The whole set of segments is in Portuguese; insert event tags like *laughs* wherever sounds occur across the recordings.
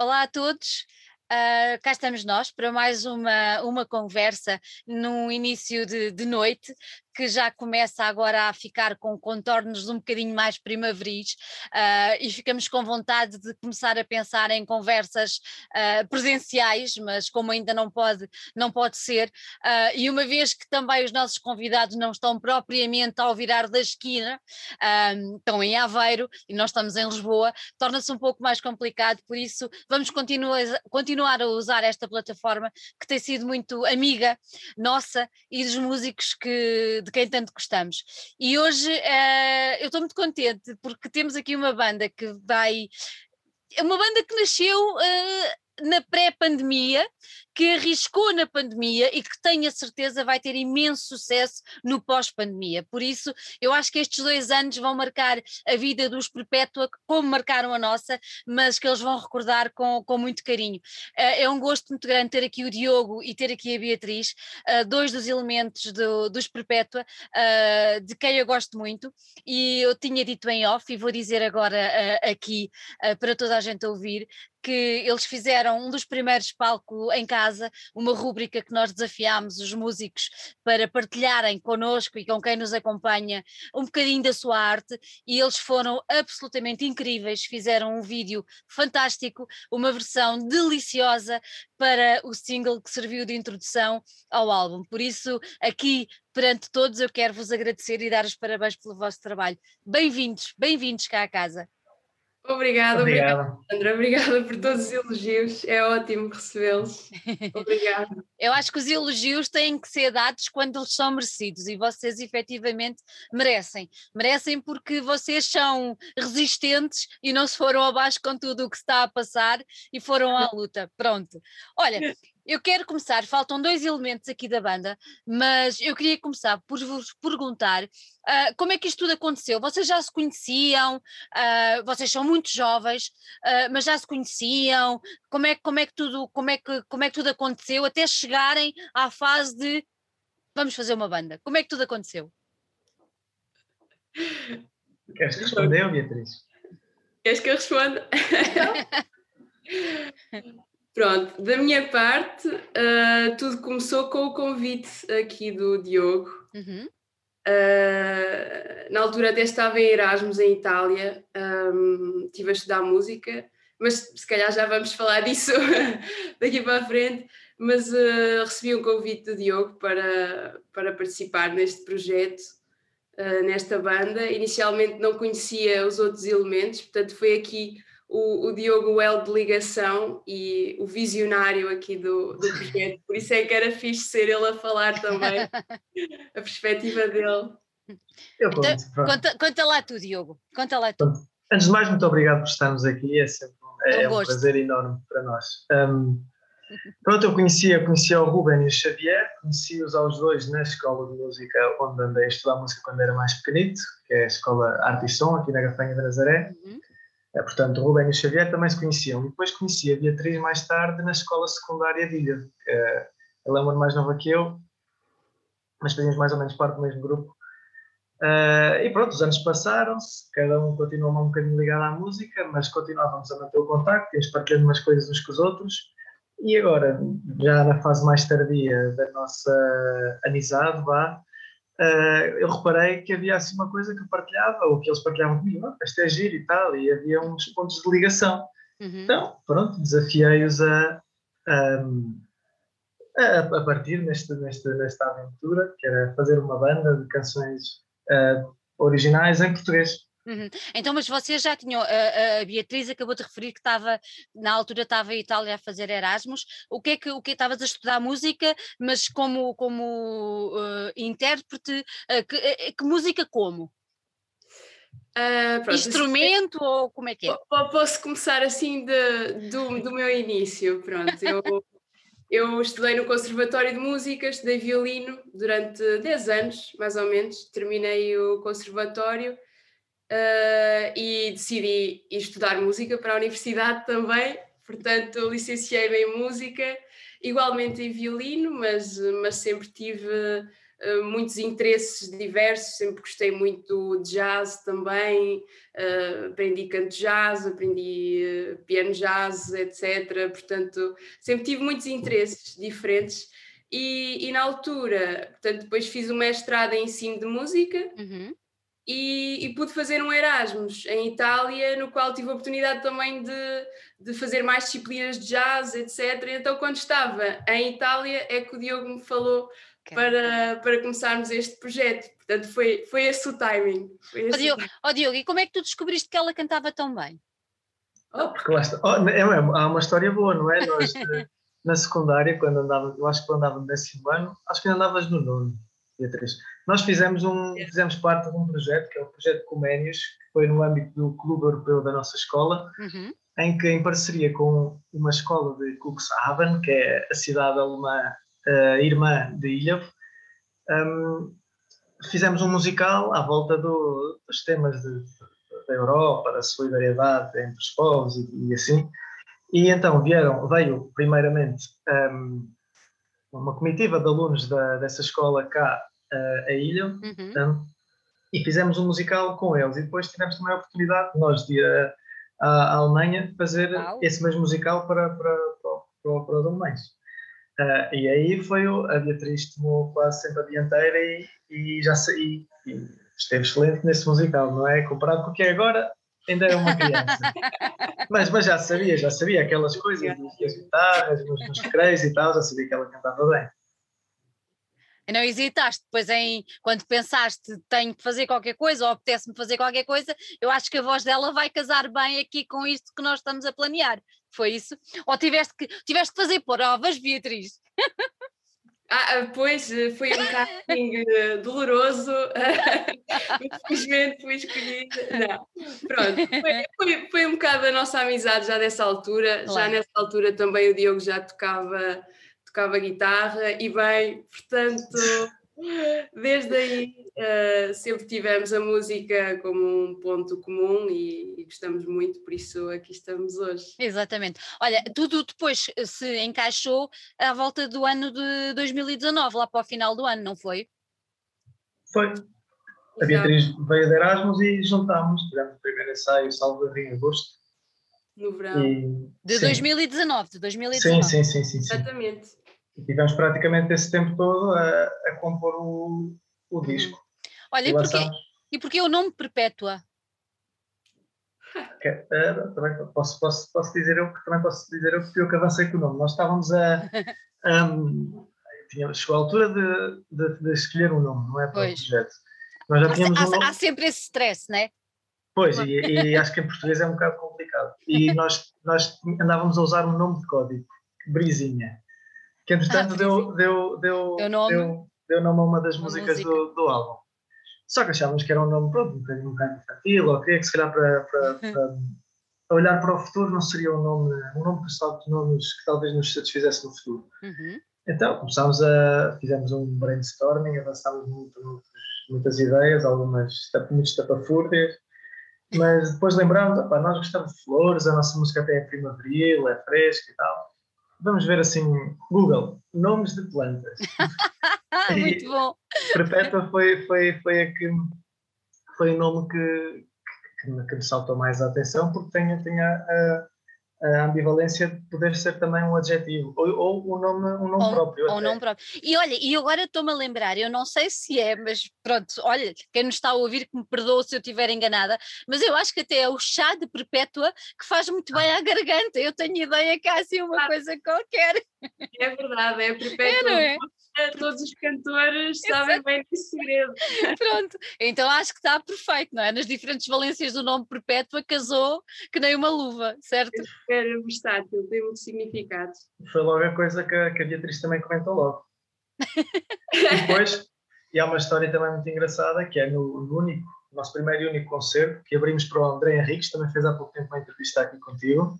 Olá a todos. Uh, cá estamos nós para mais uma, uma conversa num início de, de noite que já começa agora a ficar com contornos um bocadinho mais primaveris uh, e ficamos com vontade de começar a pensar em conversas uh, presenciais, mas como ainda não pode, não pode ser, uh, e uma vez que também os nossos convidados não estão propriamente ao virar da esquina, estão em Aveiro e nós estamos em Lisboa, torna-se um pouco mais complicado, por isso vamos continuar, continuar a usar esta plataforma que tem sido muito amiga nossa e dos músicos que de quem tanto gostamos. E hoje uh, eu estou muito contente porque temos aqui uma banda que vai. É uma banda que nasceu uh, na pré-pandemia que arriscou na pandemia e que tenho a certeza vai ter imenso sucesso no pós-pandemia. Por isso, eu acho que estes dois anos vão marcar a vida dos Perpétua como marcaram a nossa, mas que eles vão recordar com, com muito carinho. Eh, é um gosto muito grande ter aqui o Diogo e ter aqui a Beatriz, eh, dois dos elementos do, dos Perpétua, eh, de quem eu gosto muito, e eu tinha dito em off e vou dizer agora aqui para toda a gente ouvir que eles fizeram um dos primeiros palcos em casa, uma rúbrica que nós desafiámos os músicos para partilharem connosco e com quem nos acompanha um bocadinho da sua arte e eles foram absolutamente incríveis, fizeram um vídeo fantástico, uma versão deliciosa para o single que serviu de introdução ao álbum. Por isso, aqui perante todos, eu quero vos agradecer e dar os parabéns pelo vosso trabalho. Bem-vindos, bem-vindos cá à casa. Obrigada, obrigada, Sandra. Obrigada por todos os elogios. É ótimo recebê-los. *laughs* Obrigada. Eu acho que os elogios têm que ser dados quando eles são merecidos e vocês efetivamente merecem. Merecem porque vocês são resistentes e não se foram abaixo com tudo o que está a passar e foram à luta. Pronto. Olha, eu quero começar, faltam dois elementos aqui da banda, mas eu queria começar por vos perguntar uh, como é que isto tudo aconteceu? Vocês já se conheciam, uh, vocês são muito jovens, uh, mas já se conheciam, como é, como, é que tudo, como, é que, como é que tudo aconteceu até chegarem à fase de vamos fazer uma banda? Como é que tudo aconteceu? Queres responder, Beatriz? Queres que eu responda? *laughs* Pronto, da minha parte, uh, tudo começou com o convite aqui do Diogo. Uhum. Uh, na altura até estava em Erasmus, em Itália, um, estive a estudar música, mas se calhar já vamos falar *laughs* disso *laughs* daqui para a frente. Mas uh, recebi um convite do Diogo para, para participar neste projeto, nesta banda. Inicialmente não conhecia os outros elementos, portanto, foi aqui o, o Diogo L de ligação e o visionário aqui do, do projeto, por isso é que era fixe ser ele a falar também, *laughs* a perspectiva dele. Eu conto, então, conta, conta, lá tu, Diogo, conta lá tu. Antes de mais, muito obrigado por estarmos aqui, é sempre é, é um, prazer enorme para nós. Um, pronto, eu conhecia, conhecia o Ruben e o Xavier, conheci-os aos dois na escola de música onde andei a estudar música quando era mais pequenito, que é a escola Arte e Som, aqui na Gafanha de Nazaré. Uhum. É, portanto, Rubén e Xavier também se conheciam. E depois conheci a Beatriz mais tarde na escola secundária de Ilha. ela é uma mais nova que eu, mas fazíamos mais ou menos parte do mesmo grupo. Uh, e pronto, os anos passaram-se, cada um continuou um bocadinho ligado à música, mas continuávamos a manter o contacto, íamos partilhando umas coisas uns com os outros. E agora, já na fase mais tardia da nossa amizade, vá, uh, eu reparei que havia assim uma coisa que eu partilhava, ou que eles partilhavam comigo, oh, isto é giro e tal, e havia uns pontos de ligação. Uhum. Então, pronto, desafiei-os a, a, a, partir neste, neste, nesta aventura, que era fazer uma banda de canções uh, originais em português. Uhum. Então, mas vocês já tinham, a, a, Beatriz acabou de referir que estava, na altura estava em Itália a fazer Erasmus, o que é que, o que estavas a estudar música, mas como, como uh, intérprete, uh, que, uh, que, música como? Uh, pronto, Instrumento ou como é que é? Posso começar assim de, do, do meu início, pronto, eu... Eu estudei no Conservatório de Música, estudei violino durante 10 anos, mais ou menos. Terminei o conservatório uh, e decidi estudar música para a universidade também, portanto licenciei-me em música, igualmente em violino, mas, mas sempre tive uh, muitos interesses diversos, sempre gostei muito de jazz também, uh, aprendi canto jazz, aprendi piano jazz, etc. Portanto, sempre tive muitos interesses diferentes. E, e na altura, portanto, depois fiz o mestrado em ensino de música. Uhum e, e, pude fazer um Erasmus em Itália, no qual tive a oportunidade também de, de fazer mais disciplinas de jazz, etc. Então, quando estava em Itália, é que o Diogo me falou para, para começarmos este projeto. Portanto, foi, foi esse o timing. Esse oh, Diogo, oh, Diogo, e como é que tu descobriste que ela cantava tão bem? Oh, porque lá está. Oh, é, há uma história boa, não é? Nós, *laughs* na secundária, quando andava, eu acho que quando andava no décimo ano, acho que andavas no nono, Beatriz. Nós fizemos, um, fizemos parte de um projeto, que é o projeto Coménios, que foi no âmbito do Clube Europeu da nossa escola, uhum. em que, em parceria com uma escola de Cuxhaven, que é a cidade alemã uh, irmã de Ilhavo, um, fizemos um musical à volta do, dos temas de, da Europa, da solidariedade entre os povos e, e assim. E então vieram, veio primeiramente um, uma comitiva de alunos da, dessa escola cá a ilha uhum. um, e fizemos um musical com eles. E depois tivemos também a oportunidade, nós de ir à, à Alemanha, fazer Uau. esse mesmo musical para, para, para, para, os alemães. Uh, e aí foi o, a Beatriz tomou quase sempre a dianteira e, e já saí. E esteve excelente nesse musical, não é? Comparado com o que é agora, ainda era uma criança. *laughs* mas, mas já sabia, já sabia aquelas coisas, as guitarras, nos, nos recreios e tal, já sabia que ela cantava bem. E não hesitaste depois em, quando pensaste tenho que fazer qualquer coisa ou apetece-me fazer qualquer coisa, eu acho que a voz dela vai casar bem aqui com isto que nós estamos a planear. Foi isso? Ou tiveste que, tiveste que fazer provas, Beatriz? *laughs* Ah, ah pois, eh, foi um casting eh, doloroso, *laughs* infelizmente fui escolhida. Não, pronto, foi, foi, foi, um bocado a nossa amizade já dessa altura. Claro. Já nessa altura também o Diogo já tocava tocava guitarra e bem, portanto, desde aí uh, sempre tivemos a música como um ponto comum e, e, gostamos muito, por isso aqui estamos hoje. Exatamente. Olha, tudo depois se encaixou à volta do ano de 2019, lá para o final do ano, não foi? Foi. A Beatriz veio de Erasmus e juntámos, tivemos o primeiro ensaio, salvo em agosto. No verão. E, de sim. 2019, de 2019. Sim, sim, sim, sim. Exatamente. E tivemos praticamente esse tempo todo a, a compor o, o uhum. disco. Olha, e, porquê, e porquê o nome Perpétua? Okay. Uh, também posso, posso, posso dizer eu também posso dizer eu porque eu que avancei com o nome. Nós estávamos a. *laughs* Um, chegou a altura de, de, de, escolher um nome, não é? Para pois. o projeto. Nós já tínhamos há, um nome... há sempre esse stress, não é? Pois, e, e, acho que em português é um bocado complicado. E nós, nós andávamos a usar um nome de código, Brisinha que entretanto ah, deu, deu, deu, deu, nome. Deu, deu nome a uma das uma músicas música. do, do álbum. Só que achávamos que era um nome pronto, um bocadinho um bocadinho infantil, ou que se calhar para, para, para, *laughs* olhar para o futuro não seria um nome, um nome que, de nomes que talvez nos satisfizesse no futuro. Uhum. Então começámos a, fizemos um brainstorming, avançámos muito, muitas ideias, algumas muito estapafúrdias, mas depois lembrámos, nós gostamos de flores, a nossa música até é primaveril, é fresca e tal vamos ver assim, Google, nomes de plantas. *laughs* Muito bom. Perpétua foi, foi, foi a que foi o nome que, que, me, que me saltou mais a atenção porque tem, tem a, a a ambivalência de poder ser também um adjetivo ou, ou um nome, um nome ou, próprio. Ou um nome próprio. E olha, e agora estou-me a lembrar, eu não sei se é, mas pronto, olha, quem nos está a ouvir que me perdoe se eu estiver enganada, mas eu acho que até é o chá de perpétua que faz muito bem à garganta. Eu tenho ideia que há assim uma ah. coisa qualquer. É verdade, é perpétua. É, é? Todos os cantores sabem bem desse segredo. *laughs* Pronto, então acho que está perfeito, não é? Nas diferentes valências do nome Perpétua casou que nem uma luva, certo? É versátil, tem muito significado. Foi logo a coisa que a, que a Beatriz também comentou logo. e depois, e há uma história também muito engraçada que é no, no único, nosso primeiro e único concerto que abrimos para o André Henriques, também fez há pouco tempo uma entrevista aqui contigo.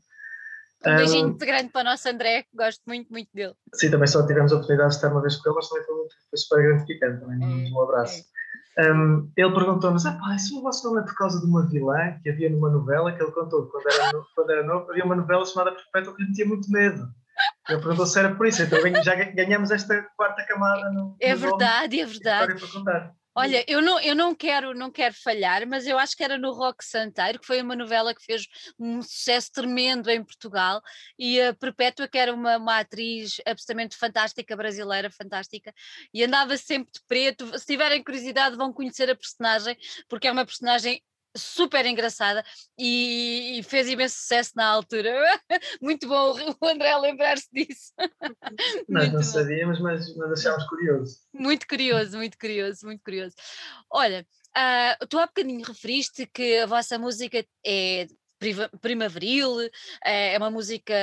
Um beijinho muito grande para o nosso André, gosto muito, muito dele. Sim, também só tivemos a oportunidade de estar uma vez com ele, mas também foi, muito, foi super gratificante. Também é, um abraço. É. Um, ele perguntou-nos: ah, pá, isso o vosso nome é por causa de uma vilã que havia numa novela que ele contou quando era, no, *laughs* quando era novo. Havia uma novela chamada Perpétua que lhe tinha muito medo. Ele perguntou se era por isso, então já ganhamos esta quarta camada no. É verdade, é verdade. Olha, eu não, eu não quero não quero falhar, mas eu acho que era no Rock Santeiro, que foi uma novela que fez um sucesso tremendo em Portugal, e a Perpétua, que era uma, uma atriz absolutamente fantástica, brasileira, fantástica, e andava sempre de preto. Se tiverem curiosidade, vão conhecer a personagem, porque é uma personagem super engraçada e, e, fez imenso sucesso na altura. *laughs* Muito bom o André lembrar-se disso. *laughs* Nós muito não bom. sabíamos, mas, mas achámos curioso. Muito curioso, muito curioso, muito curioso. Olha, uh, tu há bocadinho referiste que a vossa música é primaveril, é uma música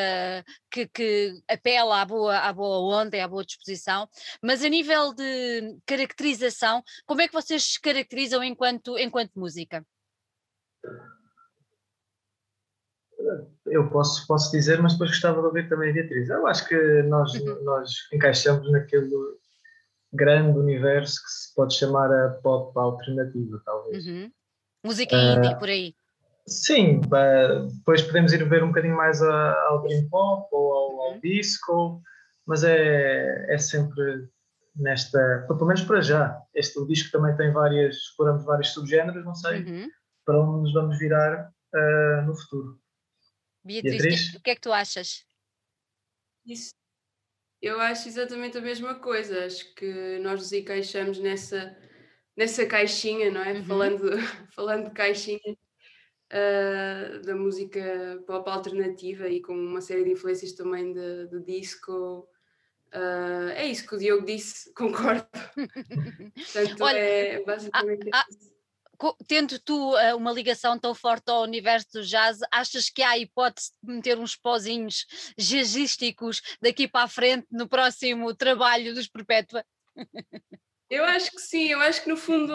que, que, apela à boa, à boa onda, à boa disposição, mas a nível de caracterização, como é que vocês se caracterizam enquanto, enquanto música? Eu posso, posso dizer, mas depois gostava de ouvir também a Beatriz. Eu acho que nós, uhum. nós encaixamos naquele grande universo que se pode chamar a pop alternativa, talvez. Uhum. Música indie, uh, por aí. Sim, depois podemos ir ver um bocadinho mais ao dream pop ou ao, ao uhum. disco, mas é, é sempre nesta, pelo menos para já. Este disco também tem várias, exploramos vários subgéneros, não sei. Uhum para onde nos vamos virar uh, no futuro. Beatriz, Beatriz? o que é que tu achas? Isso. Eu acho exatamente a mesma coisa. Acho que nós nos encaixamos nessa, nessa caixinha, não é? Uhum. Falando, *laughs* falando de caixinha uh, da música pop alternativa e com uma série de influências também de, de disco. Uh, é isso que o Diogo disse, *laughs* concordo. *laughs* Portanto, Olha, é basicamente há, isso tendo tu uh, uma ligação tão forte ao universo do jazz, achas que há hipótese de meter uns pozinhos jazzísticos daqui para a frente no próximo trabalho dos Perpétua? Eu acho que sim, eu acho que no fundo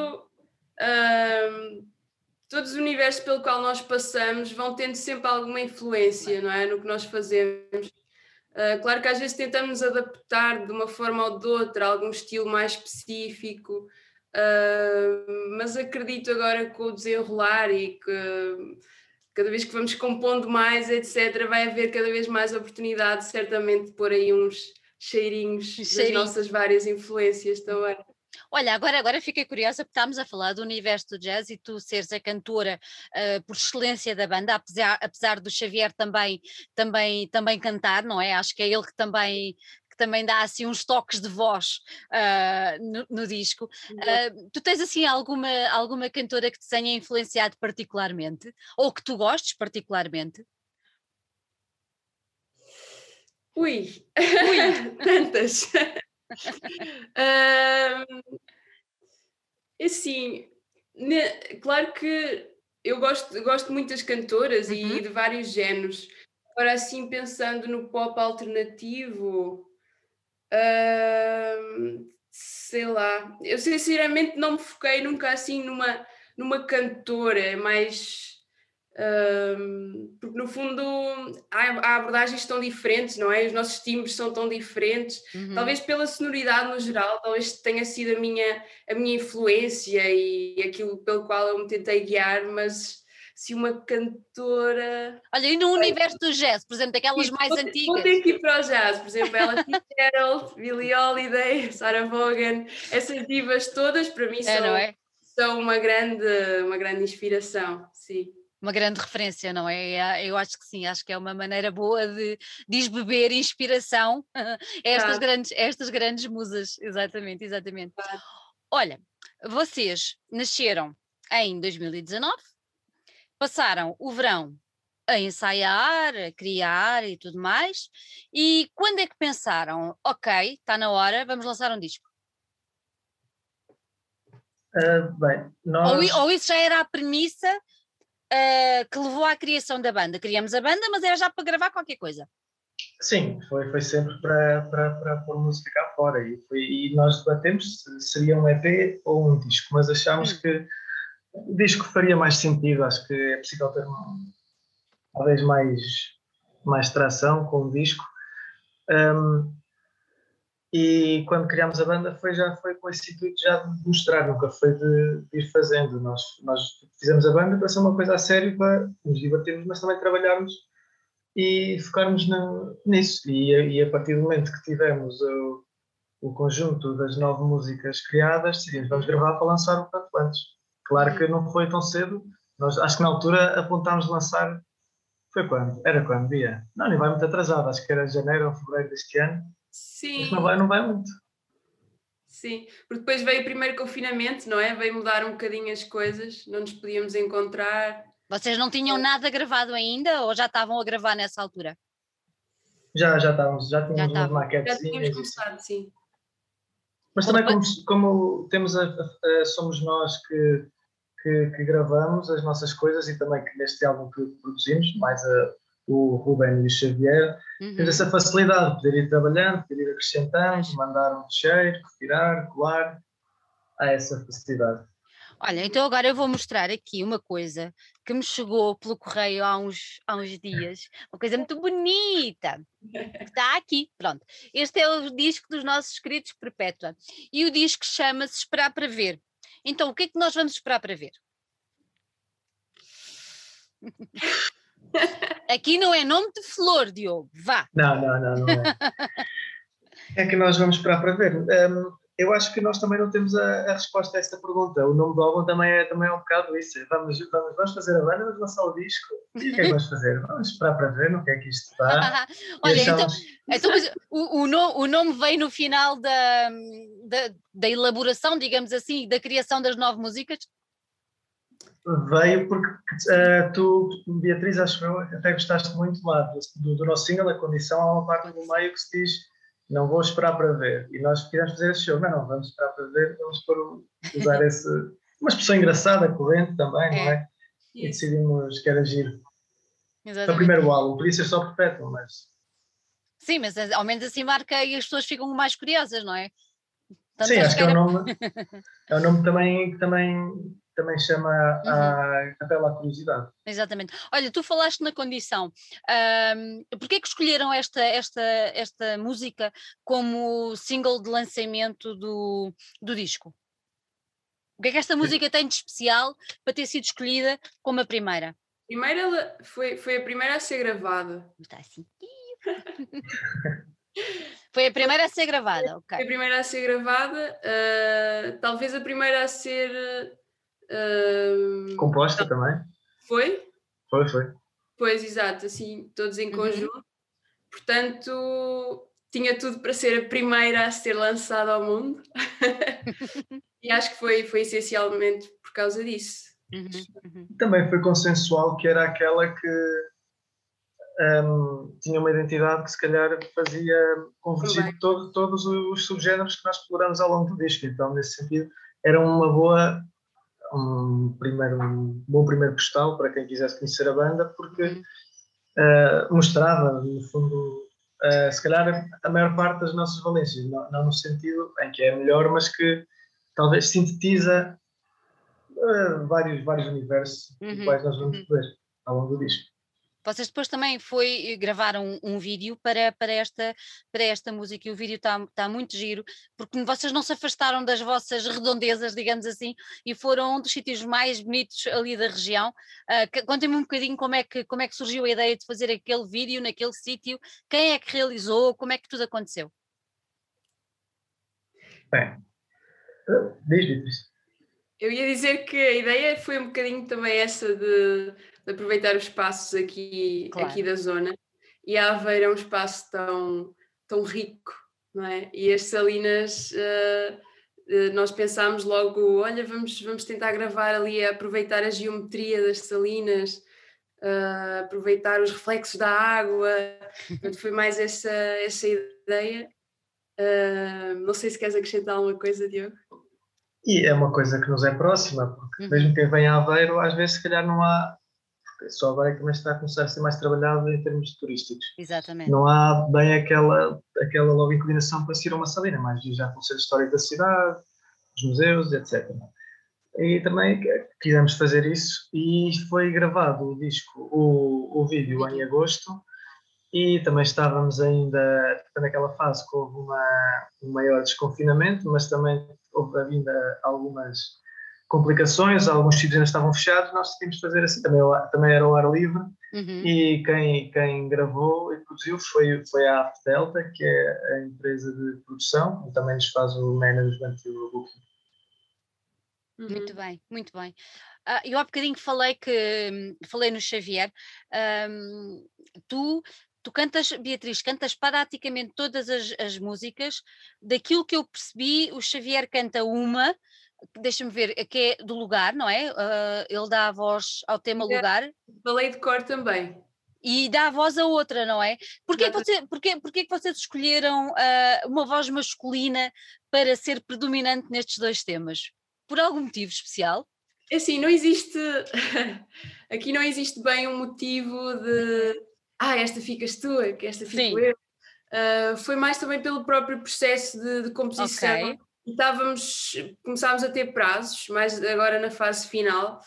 uh, todos os universos pelo qual nós passamos vão tendo sempre alguma influência, não é? No que nós fazemos. Uh, claro que às vezes tentamos adaptar de uma forma ou de outra algum estilo mais específico, Uh, mas acredito agora com o desenrolar e que cada vez que vamos compondo mais, etc., vai haver cada vez mais oportunidade, certamente, de pôr aí uns cheirinhos Cheirinho. das nossas várias influências também. Olha, agora, agora fiquei curiosa porque estamos a falar do universo do jazz e tu seres a cantora uh, por excelência da banda, apesar, apesar do Xavier também, também, também cantar, não é? Acho que é ele que também também dá assim uns toques de voz uh, no, no, disco. Uh, tu tens assim alguma, alguma cantora que te tenha influenciado particularmente? Ou que tu gostes particularmente? Ui, Ui. *laughs* tantas. *laughs* uh, assim, ne, claro que eu gosto, gosto muito das cantoras uhum. e de vários géneros. Agora, assim, pensando no pop alternativo, sei lá, eu sinceramente não me foquei nunca assim numa, numa cantora, é mais. porque no fundo há, há, abordagens tão diferentes, não é? Os nossos timbres são tão diferentes. Uhum. Talvez pela sonoridade no geral, talvez tenha sido a minha, a minha influência e aquilo pelo qual eu me tentei guiar, mas se uma cantora. Olha, e no universo do jazz, por exemplo, daquelas Sim, mais vou, antigas. Vou ter que ir para o jazz, por exemplo, Ella Fitzgerald, Billie Holiday, Sarah Vaughan, essas divas todas para mim é, são, é? são uma, grande, uma grande inspiração, sim. Uma grande referência, não é? Eu acho que sim, acho que é uma maneira boa de desbeber inspiração *laughs* a estas, grandes, estas grandes musas, exatamente, exatamente. Claro. Olha, vocês nasceram em 2019, passaram o verão a ensaiar, a criar e tudo mais. E quando é que pensaram, ok, está na hora, vamos lançar um disco? Uh, bem, nós... ou, ou, isso já era a premissa uh, que levou à criação da banda? Criamos a banda, mas era já para gravar qualquer coisa. Sim, foi, foi sempre para, para, para pôr música cá fora e, foi, e nós debatemos se seria um EP ou um disco, mas achámos hum. que o disco faria mais sentido, acho que é possível ter talvez mais, mais tração com o disco. Um, e quando criámos a banda foi já foi com esse intuito já de mostrar, nunca foi de, de, ir fazendo. Nós, nós fizemos a banda para ser uma coisa a sério, para nos divertirmos, mas também trabalharmos e focarmos nisso. E, e, a partir do momento que tivemos o, o conjunto das nove músicas criadas, decidimos vamos gravar para lançar o quanto antes. Claro que não foi tão cedo, nós acho que na altura apontámos lançar. Foi quando? Era quando? Dia? Não, nem vai muito atrasado, acho que era janeiro ou fevereiro deste ano. Sim. Mas não vai, não vai muito. Sim, porque depois veio o primeiro confinamento, não é? Veio mudar um bocadinho as coisas, não nos podíamos encontrar. Vocês não tinham nada gravado ainda ou já estavam a gravar nessa altura? Já, já estávamos, já tínhamos já umas maquetes. Já tínhamos começado, sim. Mas também como, como temos a, a, a, somos nós que, que, que, gravamos as nossas coisas e também que neste álbum que produzimos, mais a, o Ruben e o Xavier, uhum. temos essa facilidade de poder ir trabalhando, poder ir acrescentando, mandar um cheiro, retirar, colar. Há essa facilidade. Olha, então agora eu vou mostrar aqui uma coisa que me chegou pelo correio há uns, há uns dias, uma coisa muito bonita, que está aqui, pronto. Este é o disco dos nossos escritos Perpétua, e o disco chama-se Esperar para Ver. Então, o que é que nós vamos esperar para ver? Aqui não é nome de flor, Diogo, vá. Não, não, não, não é. *laughs* é que nós vamos esperar para ver. Um, eu acho que nós também não temos a, a, resposta a esta pergunta. O nome do álbum também é, também é um bocado isso. Vamos, vamos, vamos fazer a banda, vamos lançar o disco. E o que é que *laughs* vamos fazer? Vamos esperar para ver no que é que isto está. *laughs* Olha, achamos... então, então o, o, no, o, nome vem no final da, da, da, elaboração, digamos assim, da criação das nove músicas? Veio porque uh, tu, Beatriz, acho eu, até gostaste muito lá do, do nosso single, A Condição, há uma parte do meio que se diz não vou esperar para ver. E nós queríamos fazer esse show. Não, não, vamos esperar para ver, vamos por, usar esse. Uma expressão engraçada, corrente também, é. não é? E decidimos que era giro. Exatamente. o primeiro álbum, podia ser só perpétuo, mas. Sim, mas ao menos assim marca e as pessoas ficam mais curiosas, não é? Tanto Sim, acho que, era... é um nome, *laughs* é um nome também, que também também chama uhum. a, apela à curiosidade. Exatamente. Olha, tu falaste na condição. Um, Porquê que escolheram esta, esta, esta música como single de lançamento do, do disco? O que é que esta música tem de especial para ter sido escolhida como a primeira? Primeira foi, foi a primeira a ser gravada. Está assim. *laughs* Foi a primeira a ser gravada, ok. Foi a primeira a ser gravada, uh, talvez a primeira a ser Composta também? Foi? Foi, foi. Pois, exato, assim, todos em uhum. conjunto. Portanto, tinha tudo para ser a primeira a ser lançada ao mundo. *laughs* e acho que foi, foi essencialmente por causa disso. Uhum, uhum. Também foi consensual que era aquela que um, tinha uma identidade que se calhar fazia convergir todo, todos os subgéneros que nós exploramos ao longo do disco. Então, nesse sentido, era uma boa um, primeiro, um bom primeiro postal para quem quisesse conhecer a banda, porque uh, mostrava, no fundo, uh, se calhar a maior parte das nossas valências, não, não, no sentido em que é melhor, mas que talvez sintetiza uh, vários, vários universos uhum. dos quais nós vamos uhum. ver ao longo do disco. Vocês depois também foi, gravaram um, um, vídeo para, para, esta, para esta música e o vídeo está tá muito giro, porque vocês não se afastaram das vossas redondezas, digamos assim, e foram um dos sítios mais bonitos ali da região. Uh, Contem-me um bocadinho como é, que, como é que surgiu a ideia de fazer aquele vídeo naquele sítio, quem é que realizou, como é que tudo aconteceu? Bem, diz, diz. Eu ia dizer que a ideia foi um bocadinho também essa de de aproveitar os espaços aqui, claro. aqui da zona. E a Aveira é um espaço tão, tão rico, não é? E as Salinas, uh, uh, nós pensámos logo, olha, vamos, vamos tentar gravar ali, aproveitar a geometria das Salinas, uh, aproveitar os reflexos da água. *laughs* Portanto, foi mais essa, essa ideia. não sei se queres acrescentar alguma coisa, Diogo. E é uma coisa que nos é próxima, porque uhum. mesmo quem vem a Aveiro, às vezes se calhar não há só agora é que está a começar a ser mais trabalhado em termos turísticos. Exatamente. Não há bem aquela, aquela logo inclinação para se ir a uma salina, mas já conhecer a história da cidade, os museus, etc. E também quisemos fazer isso e foi gravado o disco, o, o vídeo em agosto e também estávamos ainda naquela fase que houve uma, um maior desconfinamento, mas também houve ainda algumas complicações, alguns sítios ainda estavam fechados, nós decidimos fazer assim, também, também era ao ar livre, Uhum. E quem, quem gravou e produziu foi, foi a Aft Delta, que é a empresa de produção, e também nos faz o management e o booking. Uhum. Muito bem, muito bem. Uh, eu há bocadinho falei que falei no Xavier. Um, tu tu cantas, Beatriz, cantas praticamente todas as, as, músicas. Daquilo que eu percebi, o Xavier canta uma, deixa-me ver, que é do lugar, não é? Uh, ele dá a voz ao tema é, lugar. Falei de cor também. E dá a voz a outra, não é? Porquê, que, você, porquê, porquê que vocês escolheram uh, uma voz masculina para ser predominante nestes dois temas? Por algum motivo especial? É assim, não existe. *laughs* Aqui não existe bem um motivo de. Ah, esta ficas tu, que esta fico Sim. eu. Uh, foi mais também pelo próprio processo de, de composição. Okay estávamos, começámos a ter prazos, mais agora na fase final,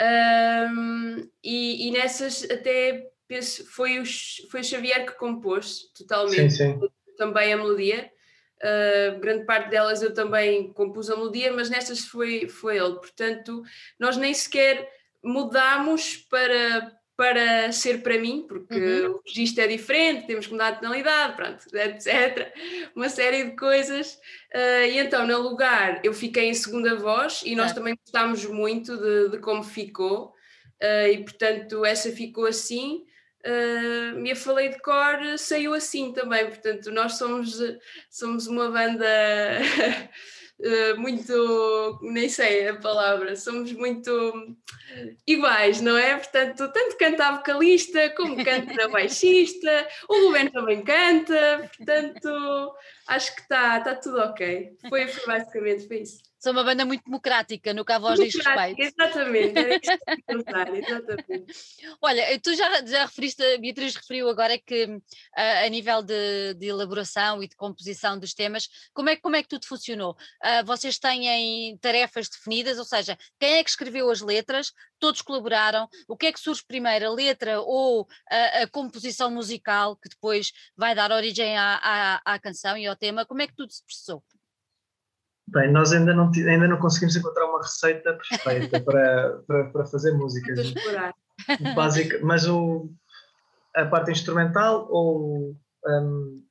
um, e, e, nessas até penso, foi, o, foi o Xavier que compôs totalmente sim, sim. também a melodia. Uh, grande parte delas eu também compus a melodia, mas nestas foi, foi ele. Portanto, nós nem sequer mudámos para, para ser para mim, porque uhum. o registro é diferente, temos que mudar a tonalidade, pronto, *laughs* etc. Uma série de coisas. Uh, e então, no lugar, eu fiquei em segunda voz e nós também gostámos muito de, de como ficou, uh, e portanto, essa ficou assim. Uh, me falei de cor, saiu assim também, portanto, nós somos, somos uma banda. *laughs* Eh, muito, nem sei a palavra, somos muito iguais, não é? Portanto, tanto canta a vocalista como canta a baixista, o Rubén também canta, portanto, acho que está tá tudo ok. Foi, foi basicamente foi isso são uma banda muito democrática no que a voz diz respeito. Exatamente, era isso que *laughs* exatamente. Olha, tu já, já referiste, a Beatriz referiu agora que uh, a nível de, de, elaboração e de composição dos temas, como é, como é que tudo funcionou? Uh, vocês têm tarefas definidas, ou seja, quem é que escreveu as letras? Todos colaboraram? O que é que surge primeiro, a letra ou a, a composição musical que depois vai dar origem à, à, à canção e ao tema? Como é que tudo se processou? Bem, nós ainda não, ainda não conseguimos encontrar uma receita perfeita para, para, para fazer músicas. Básica, mas o, a parte instrumental ou um,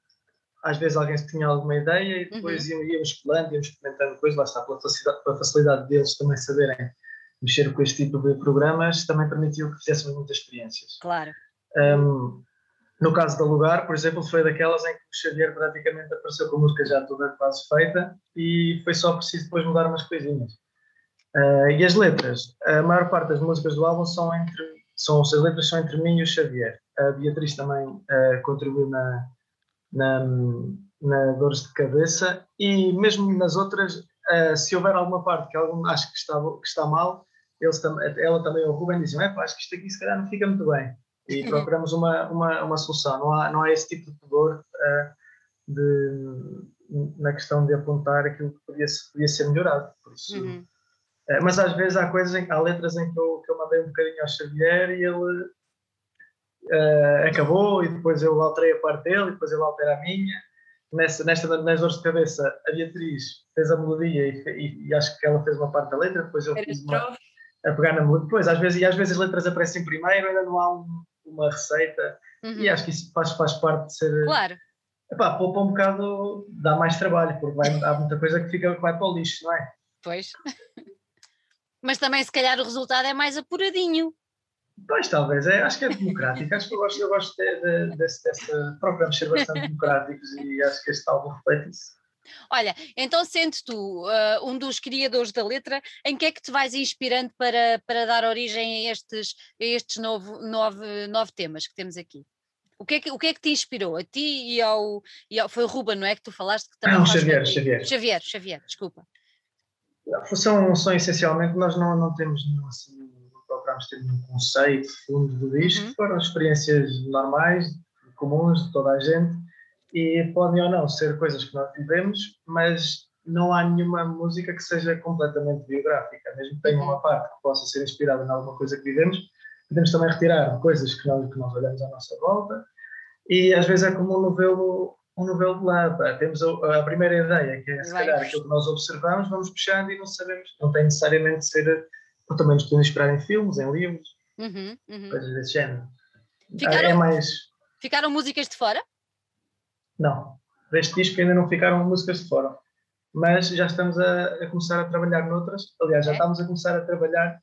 às vezes alguém tinha alguma ideia e depois uhum. íamos explorando, íamos experimentando coisas, lá está, pela facilidade, pela facilidade deles também saberem mexer com este tipo de programas, também permitiu que fizéssemos muitas experiências. Claro. Um, no caso da Lugar, por exemplo, foi daquelas em que o Xavier praticamente apareceu com a música já toda quase feita e foi só preciso depois mudar umas coisinhas. Uh, e as letras, a maior parte das músicas do álbum são entre, são, as letras são entre mim e o Xavier. A Beatriz também uh, contribuiu na, na, na Dores de Cabeça e mesmo nas outras, uh, se houver alguma parte que algum acho que está, que está mal, eles, ela também ou o Ruben dizem, é, acho que isto aqui se calhar não fica muito bem e procuramos uma, uma, uma solução. Não há, não há esse tipo de pudor uh, de, na questão de apontar aquilo que podia, podia ser melhorado. Por isso, uhum. uh, mas às vezes há coisas, em, há letras em que eu, que eu mandei um bocadinho ao Xavier e ele uh, acabou e depois eu alterei a parte dele e depois ele altera a minha. Nessa, nesta, nas dores de cabeça, a Beatriz fez a melodia e, e, e, acho que ela fez uma parte da letra, depois eu fiz uma, a pegar na melodia. Depois, às vezes, e às vezes as letras aparecem primeiro, ainda não há um, uma receita uhum. e acho que isso faz, faz parte de ser. Claro. Epá, poupa um bocado, dá mais trabalho, porque vai, há muita coisa que fica que vai para o lixo, não é? Pois. *laughs* Mas também, se calhar, o resultado é mais apuradinho. Pois, talvez, é, acho que é democrático. acho que eu gosto, eu gosto de, de, desse, dessa. Procuramos ser bastante democráticos e acho que este álbum reflete isso. Olha, então sendo tu uh, um dos criadores da letra, em que é que te vais inspirando para, para dar origem a estes, a estes novo, nove, nove temas que temos aqui? O que, é que, o que é que te inspirou? A ti e ao, e ao. Foi o Ruben, não é? Que tu falaste que também. Não, Xavier, Xavier. Xavier, Xavier, desculpa. São, são essencialmente, nós não, não temos nenhum assim, não procuramos ter nenhum conceito fundo do disco, uhum. foram experiências normais, comuns de toda a gente e podem ou não ser coisas que nós vivemos, mas não há nenhuma música que seja completamente biográfica, mesmo que tenha uma parte que possa ser inspirada em alguma coisa que vivemos, podemos também retirar coisas que nós, que nós olhamos à nossa volta e às vezes é como um novelo um novelo de lava. Temos a, a, primeira ideia, que é se calhar aquilo que nós observamos, vamos puxando e não sabemos, não tem necessariamente de ser, ou também nos podemos inspirar em filmes, em livros, uhum, uhum. coisas desse género. Ficaram, é mais... ficaram músicas de fora? Não, deste disco ainda não ficaram músicas de fora, mas já estamos a, a começar a trabalhar noutras. Aliás, já é? estamos a começar a trabalhar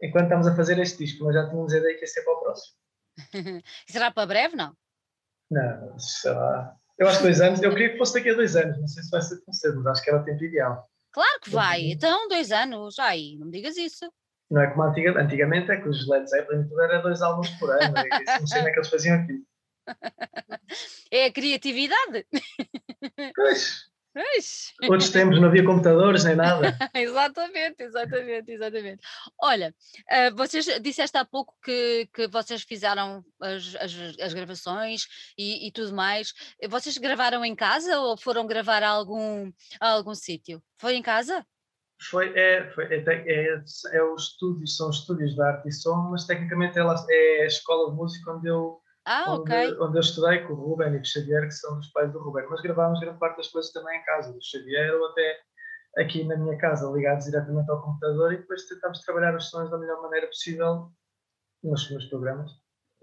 enquanto estamos a fazer este disco, mas já tínhamos a ideia que ia ser para o próximo. *laughs* Será para breve, não? Não, sei lá. Eu acho dois anos, eu queria que fosse daqui a dois anos, não sei se vai ser tão cedo, mas acho que era o tempo ideal. Claro que vai, então dois anos, ai, não me digas isso. Não é como antigamente, antigamente é que os Led Zeppelin tudo era dois álbuns por ano, e não sei como é que eles faziam aquilo. É a criatividade. Pois, Ixi. Outros tempos não havia computadores nem nada. *laughs* exatamente, exatamente, exatamente. Olha, uh, vocês disseste há pouco que, que vocês fizeram as, as, as gravações e, e, tudo mais. Vocês gravaram em casa ou foram gravar a algum, a algum sítio? Foi em casa? Foi, é, foi, é, é, é, os estúdios, são estúdios de arte e som, mas tecnicamente é, é a escola de música onde eu ah, onde, ok. Onde eu estudei com o Ruben e com o Xavier, que são os pais do Ruben. Mas gravámos grande parte das coisas também em casa, do Xavier ou até aqui na minha casa, ligados diretamente ao computador e depois tentámos trabalhar os sons da melhor maneira possível nos, nos programas.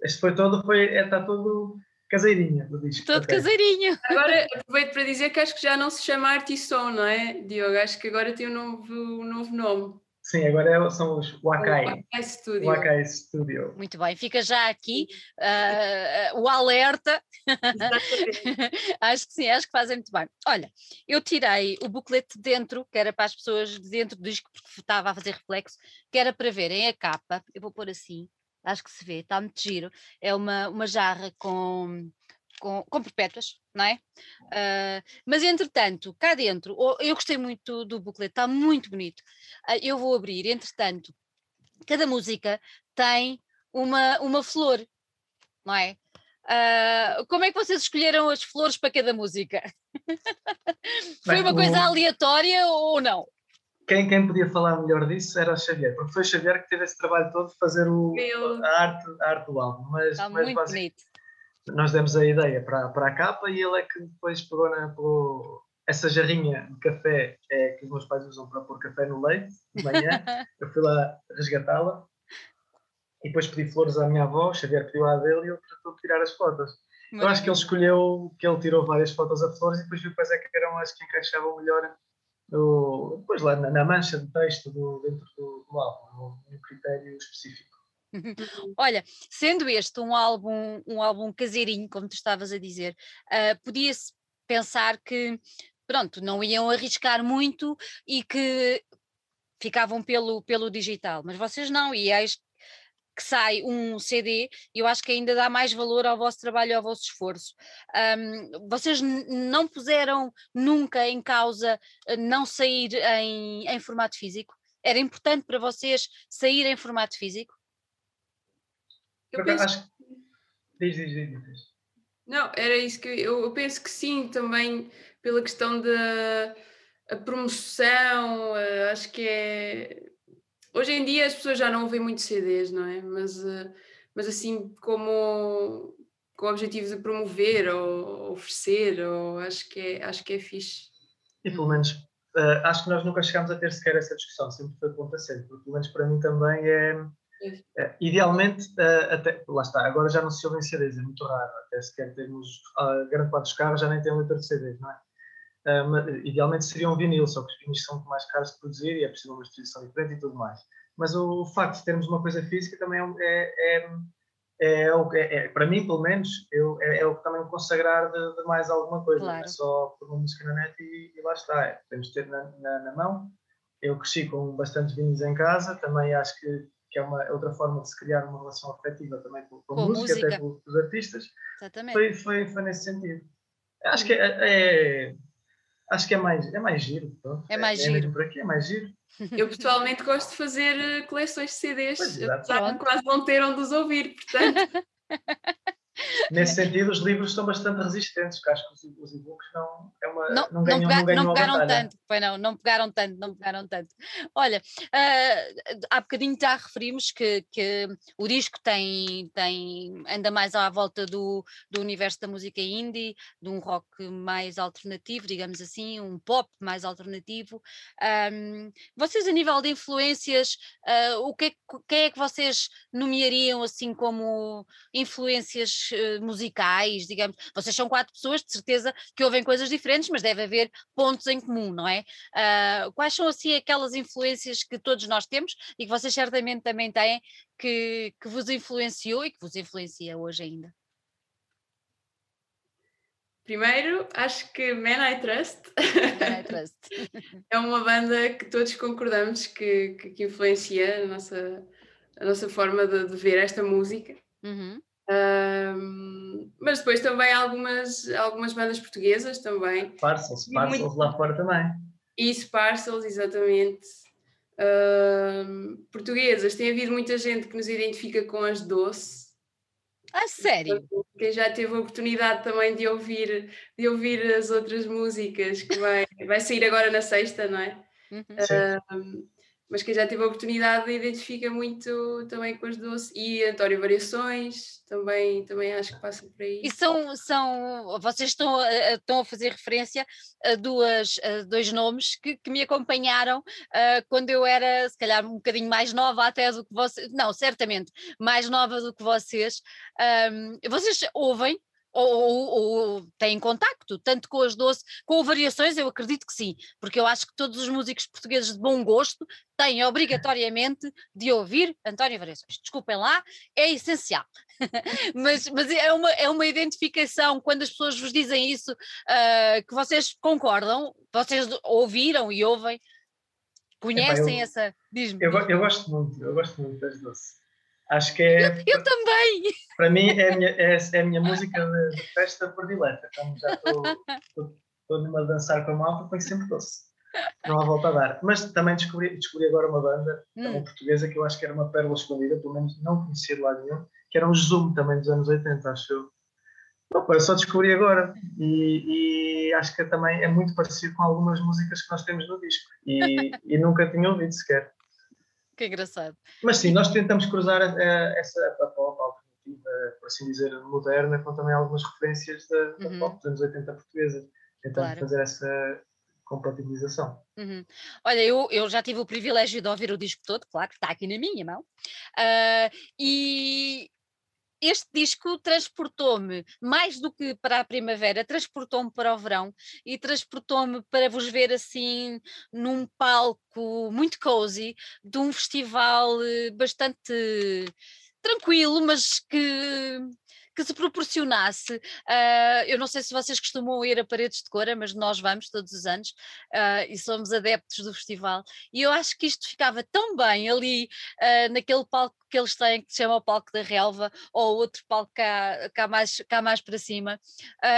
Este foi todo, foi, é, está todo caseirinho do disco. Todo okay. caseirinho. Agora aproveito para dizer que acho que já não se chama Artisson, não é, Diogo? Acho que agora tem um novo, um novo nome. Sim, agora é, são os Wakai. Wakai Studio. Wakai Studio. Muito bem, fica já aqui uh, o alerta. *laughs* acho que sim, acho que fazem muito bem. Olha, eu tirei o booklet de dentro, que era para as pessoas de dentro do disco, porque estava a fazer reflexo, que era para verem a capa. Eu vou pôr assim, acho que se vê, está muito giro. É uma, uma jarra com com, com perpétuas, não é? Uh, mas entretanto, cá dentro, eu gostei muito do booklet, está muito bonito. Uh, eu vou abrir, entretanto, cada música tem uma, uma flor, não é? Uh, como é que vocês escolheram as flores para cada música? *laughs* foi uma coisa aleatória ou não? Quem, quem podia falar melhor disso era o Xavier, porque foi o Xavier que teve esse trabalho todo de fazer o, a, arte, a arte do álbum. Mas, Está mas muito basic, bonito nós demos a ideia para, para a capa e ele é que depois pegou, na, pegou essa jarrinha de café é, que os meus pais usam para pôr café no leite de manhã. *laughs* eu fui lá resgatá-la e depois pedi flores à minha avó, Xavier pediu à dele e ele tratou de tirar as fotos. Muito eu acho que ele escolheu, que ele tirou várias fotos a flores e depois viu quais é que eram as que encaixavam melhor no, depois lá na, na mancha de texto do, dentro do, do álbum, no critério específico. Olha, sendo este um álbum, um álbum caseirinho, como tu estavas a dizer, uh, podia-se pensar que pronto, não iam arriscar muito e que ficavam pelo, pelo digital, mas vocês não, e eis que sai um CD, eu acho que ainda dá mais valor ao vosso trabalho e ao vosso esforço. Um, vocês não puseram nunca em causa ah, não sair em, em formato físico? Era importante para vocês sair em formato físico? Eu penso... acho... Diz, diz, diz, diz. Não, era isso que eu, eu penso que sim, também pela questão da promoção, uh, acho que é. Hoje em dia as pessoas já não ouvem muito CDs, não é? Mas, uh, mas assim, como com o objetivo de promover ou oferecer, ou acho que é, acho que é fixe. E pelo menos uh, acho que nós nunca chegámos a ter sequer essa discussão, sempre foi ponto a ser, porque pelo menos para mim também é Uh, idealmente, uh, até, lá está, agora já não se ouvem CDs, é muito raro, até sequer termos, uh, grande parte dos carros já nem tem letra de CDs, não é? Uh, mas, idealmente seria um vinil, só que os vinis são muito mais caros de produzir e é preciso uma exposição diferente e tudo mais. Mas o, o facto de termos uma coisa física também é, é, é, é, o, é, é para mim, pelo menos, eu, é, é, o que também consagrar de, de mais alguma coisa, claro. não é só por uma música na net e, e lá está, é, podemos ter na, na, na mão. Eu cresci com bastantes vinhos em casa, também acho que que é uma outra forma de se criar uma relação afetiva também com, com, com a música, música, até com, os artistas. Exatamente. Foi, foi, foi nesse sentido. Acho que é, é acho que é mais, é mais giro. Pronto. É mais é, giro. É por aqui, é mais giro. Eu pessoalmente gosto de fazer eh, coleções de CDs, apesar de quase não ter onde os ouvir, portanto. *laughs* Nesse sentido, os livros são bastante resistentes, porque acho que os, e-books não, é uma, não, não, ganham, não, pega, não, não pegaram tanto, foi não, não pegaram tanto, não pegaram tanto. Olha, uh, há bocadinho já referimos que, que o disco tem, tem anda mais à volta do, do universo da música indie, de um rock mais alternativo, digamos assim, um pop mais alternativo. Um, vocês, a nível de influências, uh, o que é, quem é que vocês nomeariam assim como influências uh, musicais, digamos? Vocês são quatro pessoas, de certeza que ouvem coisas diferentes, mas deve haver pontos em comum, não é? Uh, quais são assim aquelas influências que todos nós temos e que vocês certamente também têm que, que vos influenciou e que vos influencia hoje ainda? Primeiro, acho que Man I Trust, Man I *laughs* Trust. é uma banda que todos concordamos que, que, que influencia a nossa, a nossa forma de, de ver esta música. Uhum. Um, mas depois também algumas, algumas bandas portuguesas também. Parcels, Parcels muito... lá fora também. Isso, Parcels, exatamente. Um, portuguesas, tem havido muita gente que nos identifica com as doce. Ah, sério? Quem já teve a oportunidade também de ouvir, de ouvir as outras músicas que vai, vai sair agora na sexta, não é? Uhum. Um, mas quem já teve a oportunidade identifica muito também com as doces e António Variações, também, também acho que passa por aí. E são, são vocês estão estão a fazer referência a, duas, a dois nomes que, que me acompanharam uh, quando eu era, se calhar, um bocadinho mais nova até do que vocês, não, certamente, mais nova do que vocês. Um, vocês ouvem ou, ou, ou, têm contacto, tanto com as doces, com variações, eu acredito que sim, porque eu acho que todos os músicos portugueses de bom gosto têm obrigatoriamente de ouvir António Variações. Desculpem lá, é essencial. *laughs* mas, mas é, uma, é uma identificação, quando as pessoas vos dizem isso, uh, que vocês concordam, vocês ouviram e ouvem, conhecem eu, essa. Diz-me. Eu, eu, gosto muito, eu gosto muito das doces. Acho que é. Eu, também! Para mim é a minha, é, é a minha música de, de festa predileta. Como já estou numa dançar com a malta, põe sempre doce. Não há volta a dar. Mas também descobri, descobri agora uma banda hum. também portuguesa que eu acho que era uma pérola escondida, pelo menos não conhecia de lado nenhum, que era um Zoom também dos anos 80, acho eu. Opa, eu só descobri agora e, e, acho que também é muito parecido com algumas músicas que nós temos no disco e, e nunca tinha ouvido sequer. Que engraçado. Mas sim, nós tentamos cruzar essa a pop alternativa, por assim dizer, moderna, com também algumas referências da, uhum. pop dos anos 80 portuguesa. Tentamos claro. fazer essa compatibilização. Uhum. Olha, eu, eu já tive o privilégio de ouvir o disco todo, claro, que está aqui na minha mão, uh, e este disco transportou-me, mais do que para a primavera, transportou-me para o verão e transportou-me para vos ver assim num palco muito cozy, de um festival eh, bastante tranquilo, mas que que se proporcionasse, uh, eu não sei se vocês costumam ir a Paredes de Cora, mas nós vamos todos os anos uh, e somos adeptos do festival, e eu acho que isto ficava tão bem ali uh, naquele palco que eles têm, que se chama o Palco da Relva, ou outro palco cá, cá, mais, cá mais para cima.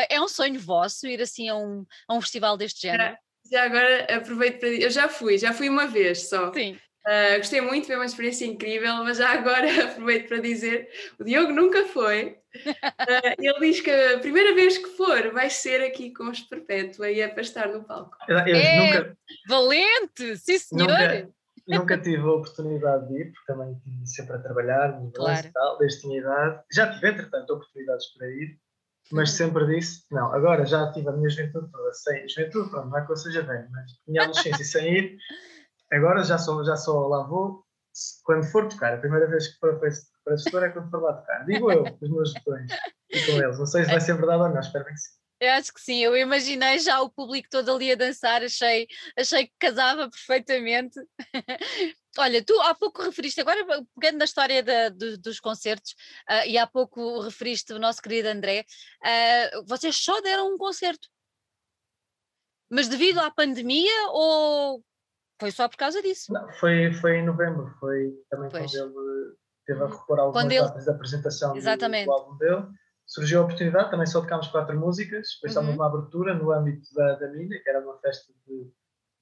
é um sonho vosso ir assim a um, a um festival deste género? Já agora aproveito para eu já fui, já fui uma vez só. Sim. Uh, gostei muito, foi uma experiência incrível, mas já agora *laughs* aproveito para dizer: o Diogo nunca foi. Uh, ele diz que a primeira vez que for vai ser aqui com os Perpétua e é para estar no palco. Eu, eu é, nunca, valente, sim senhor! Nunca, nunca, tive a oportunidade de ir, porque também estive sempre a trabalhar no claro. e tal, desde tinha idade. Já tive, entretanto, oportunidades para ir, mas sempre disse: não, agora já tive a minha juventude toda sem juventude, pronto, não é que eu seja bem, mas minha adolescência sem ir Agora já só, já só lá vou quando for tocar. A primeira vez que for para a gestora é quando for lá tocar. Digo eu, os meus botões e com eles. Não sei se vai ser verdade ou não, espero que sim. Eu acho que sim, eu imaginei já o público todo ali a dançar, achei, achei que casava perfeitamente. *laughs* Olha, tu há pouco referiste, agora pegando na história da, do, dos concertos, uh, e há pouco referiste o nosso querido André, uh, vocês só deram um concerto. Mas devido à pandemia ou foi só por causa disso. Não, foi, foi em novembro, foi também pois. quando ele teve a uhum. repor algumas quando ele... da apresentação Exatamente. do, álbum dele. Surgiu a oportunidade, também só tocámos quatro músicas, depois uhum. uma abertura no âmbito da, da Mina, que era uma festa de,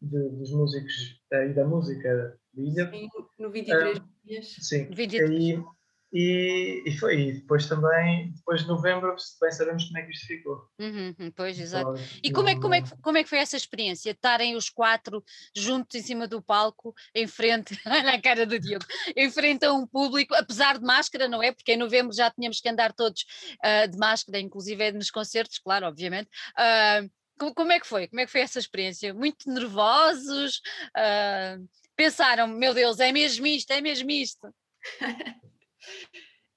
de, dos músicos uh, e da música de Ilha. Sim, no 23 uh, dias. Sim, 23. E, E, e foi, depois também, depois de novembro, bem sabemos como é que isto ficou. Uhum, uhum pois, exato. E como é, como, é, como é que foi essa experiência? Estarem os quatro juntos em cima do palco, em frente, *laughs* na cara do Diogo, em frente a um público, apesar de máscara, não é? Porque em novembro já tínhamos que andar todos uh, de máscara, inclusive nos concertos, claro, obviamente. Uh, como, como, é que foi? Como é que foi essa experiência? Muito nervosos? Uh, pensaram, meu Deus, é mesmo isto, é mesmo isto? *laughs*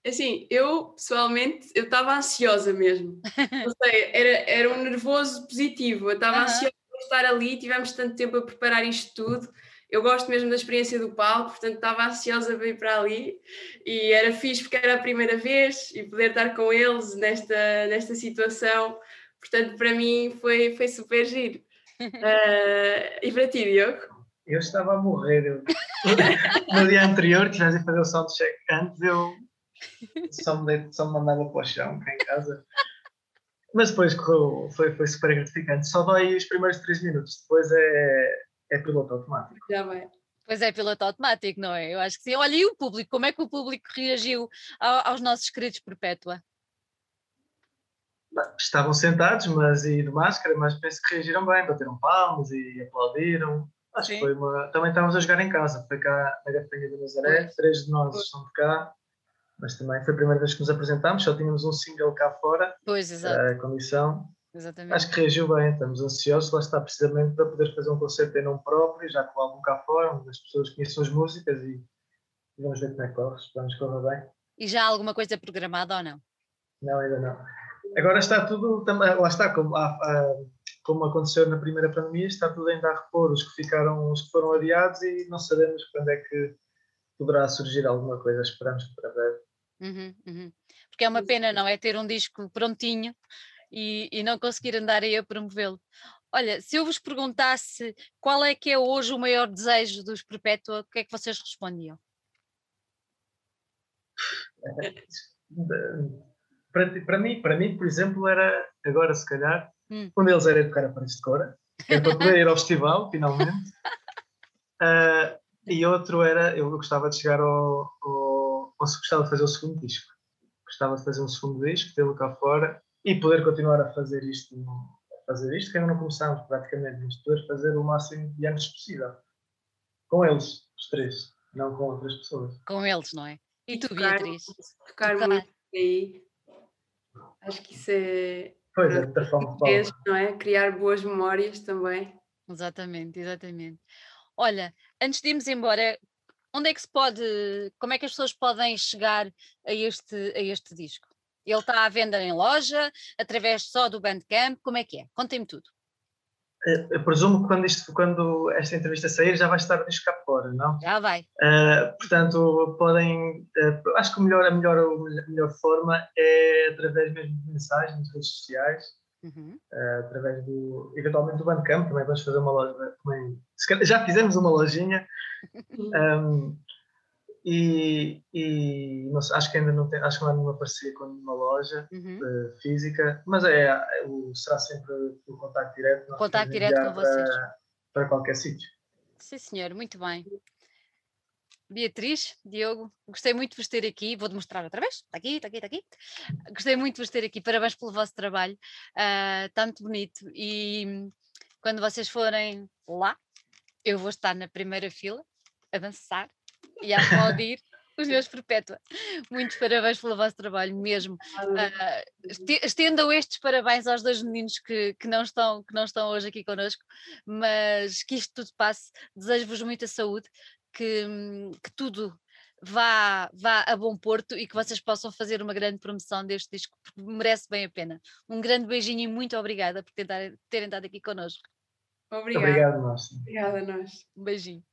Assim, eu pessoalmente, eu estava ansiosa mesmo. *laughs* Não sei, era, era um nervoso positivo. Eu estava uhum. ansiosa por estar ali, tivemos tanto tempo a preparar isto tudo. Eu gosto mesmo da experiência do palco, portanto estava ansiosa para ir para ali e era fixe porque era a primeira vez e poder estar com eles nesta, nesta situação. Portanto, para mim foi, foi super giro. Uh, *laughs* e para ti, Diogo? Eu estava a morrer. Eu... *laughs* no dia anterior, tivemos a fazer o soundcheck antes, eu só me, dei, só me mandava para o chão cá em casa. Mas depois correu, foi, foi super gratificante. Só dói os primeiros três minutos, depois é, é piloto automático. Já vai. Pois é, piloto automático, não é? Eu acho que sim. Olha, e o público? Como é que o público reagiu ao, aos nossos queridos Perpétua? Estavam sentados, mas e de máscara, mas penso que reagiram bem, bateram palmas e aplaudiram. Acho Sim. que foi uma. Também estávamos a jogar em casa, foi cá na Gafanha de Nazaré, três de nós pois. são de cá, mas também foi a primeira vez que nos apresentámos, só tínhamos um single cá fora, pois, exato. a comissão. Exatamente. Acho que reagiu bem, estamos ansiosos, lá está precisamente para poder fazer um concerto em nome próprio, já com o álbum cá fora, onde as pessoas conheçam as músicas e, e vamos ver como é que corre, esperamos que corra bem. E já há alguma coisa programada ou não? Não, ainda não. Agora está tudo, lá está, como há, há como aconteceu na primeira pandemia, está tudo ainda a repor os que ficaram, os que foram adiados e não sabemos quando é que poderá surgir alguma coisa, esperamos para breve. Uhum, uhum. Porque é uma pena, não é? Ter um disco prontinho e, e não conseguir andar aí a promovê-lo. Olha, se eu vos perguntasse qual é que é hoje o maior desejo dos Perpétua, o que é que vocês respondiam? *laughs* Para, para, mim, para mim, por exemplo, era agora se calhar Hum. Um deles era educar a Paris de Cora, era para poder ir ao festival, finalmente. Uh, *laughs* e outro era, eu gostava de chegar ao, ao, ao. gostava de fazer o segundo disco. Gostava de fazer um segundo disco, tê-lo cá fora e poder continuar a fazer isto. A fazer isto, que ainda não começámos praticamente, mas poder fazer o máximo de anos possível. Com eles, os três, não com outras pessoas. Com eles, não é? E, tu, tocar, Beatriz? Tocar, tocar muito aí. Acho que isso é, Pois é, não é? Criar boas memórias também. Exatamente, exatamente. Olha, antes de irmos embora, onde é que se pode, como é que as pessoas podem chegar a este, a este disco? Ele está à venda em loja, através só do Bandcamp, como é que é? Contem-me tudo. Eu presumo que quando, isto, quando esta entrevista sair já vai estar o disco cá fora, não? Já vai. Uh, portanto, podem. Uh, acho que o melhor, a, melhor, a melhor forma é através mesmo de mensagens nas redes sociais, uhum. uh, através do. eventualmente do Bandcamp, também vamos fazer uma loja. Também, já fizemos uma lojinha. *laughs* um, e, e sei, acho que ainda não tem, acho que não há nenhuma parceria com nenhuma loja uhum. uh, física, mas é, é, o, será sempre o contacto direto. Contacto direto com vocês. Para, para qualquer sítio. Sim, senhor, muito bem. Beatriz, Diogo, gostei muito de vos ter aqui. Vou demonstrar outra vez. Está aqui, está aqui, está aqui. Gostei muito de vos ter aqui. Parabéns pelo vosso trabalho. Uh, tanto bonito. E quando vocês forem lá, eu vou estar na primeira fila a dançar e a aplaudir os meus perpétua. Muitos parabéns pelo vosso trabalho mesmo. Uh, estendam estes parabéns aos dois meninos que, que, não estão, que não estão hoje aqui connosco, mas que isto tudo passe. Desejo-vos muita saúde, que, que tudo vá, vá a bom porto e que vocês possam fazer uma grande promoção deste disco, porque merece bem a pena. Um grande beijinho e muito obrigada por tentar, terem estado aqui connosco. Obrigada. Obrigado, nós. Obrigada, nós. Um beijinho.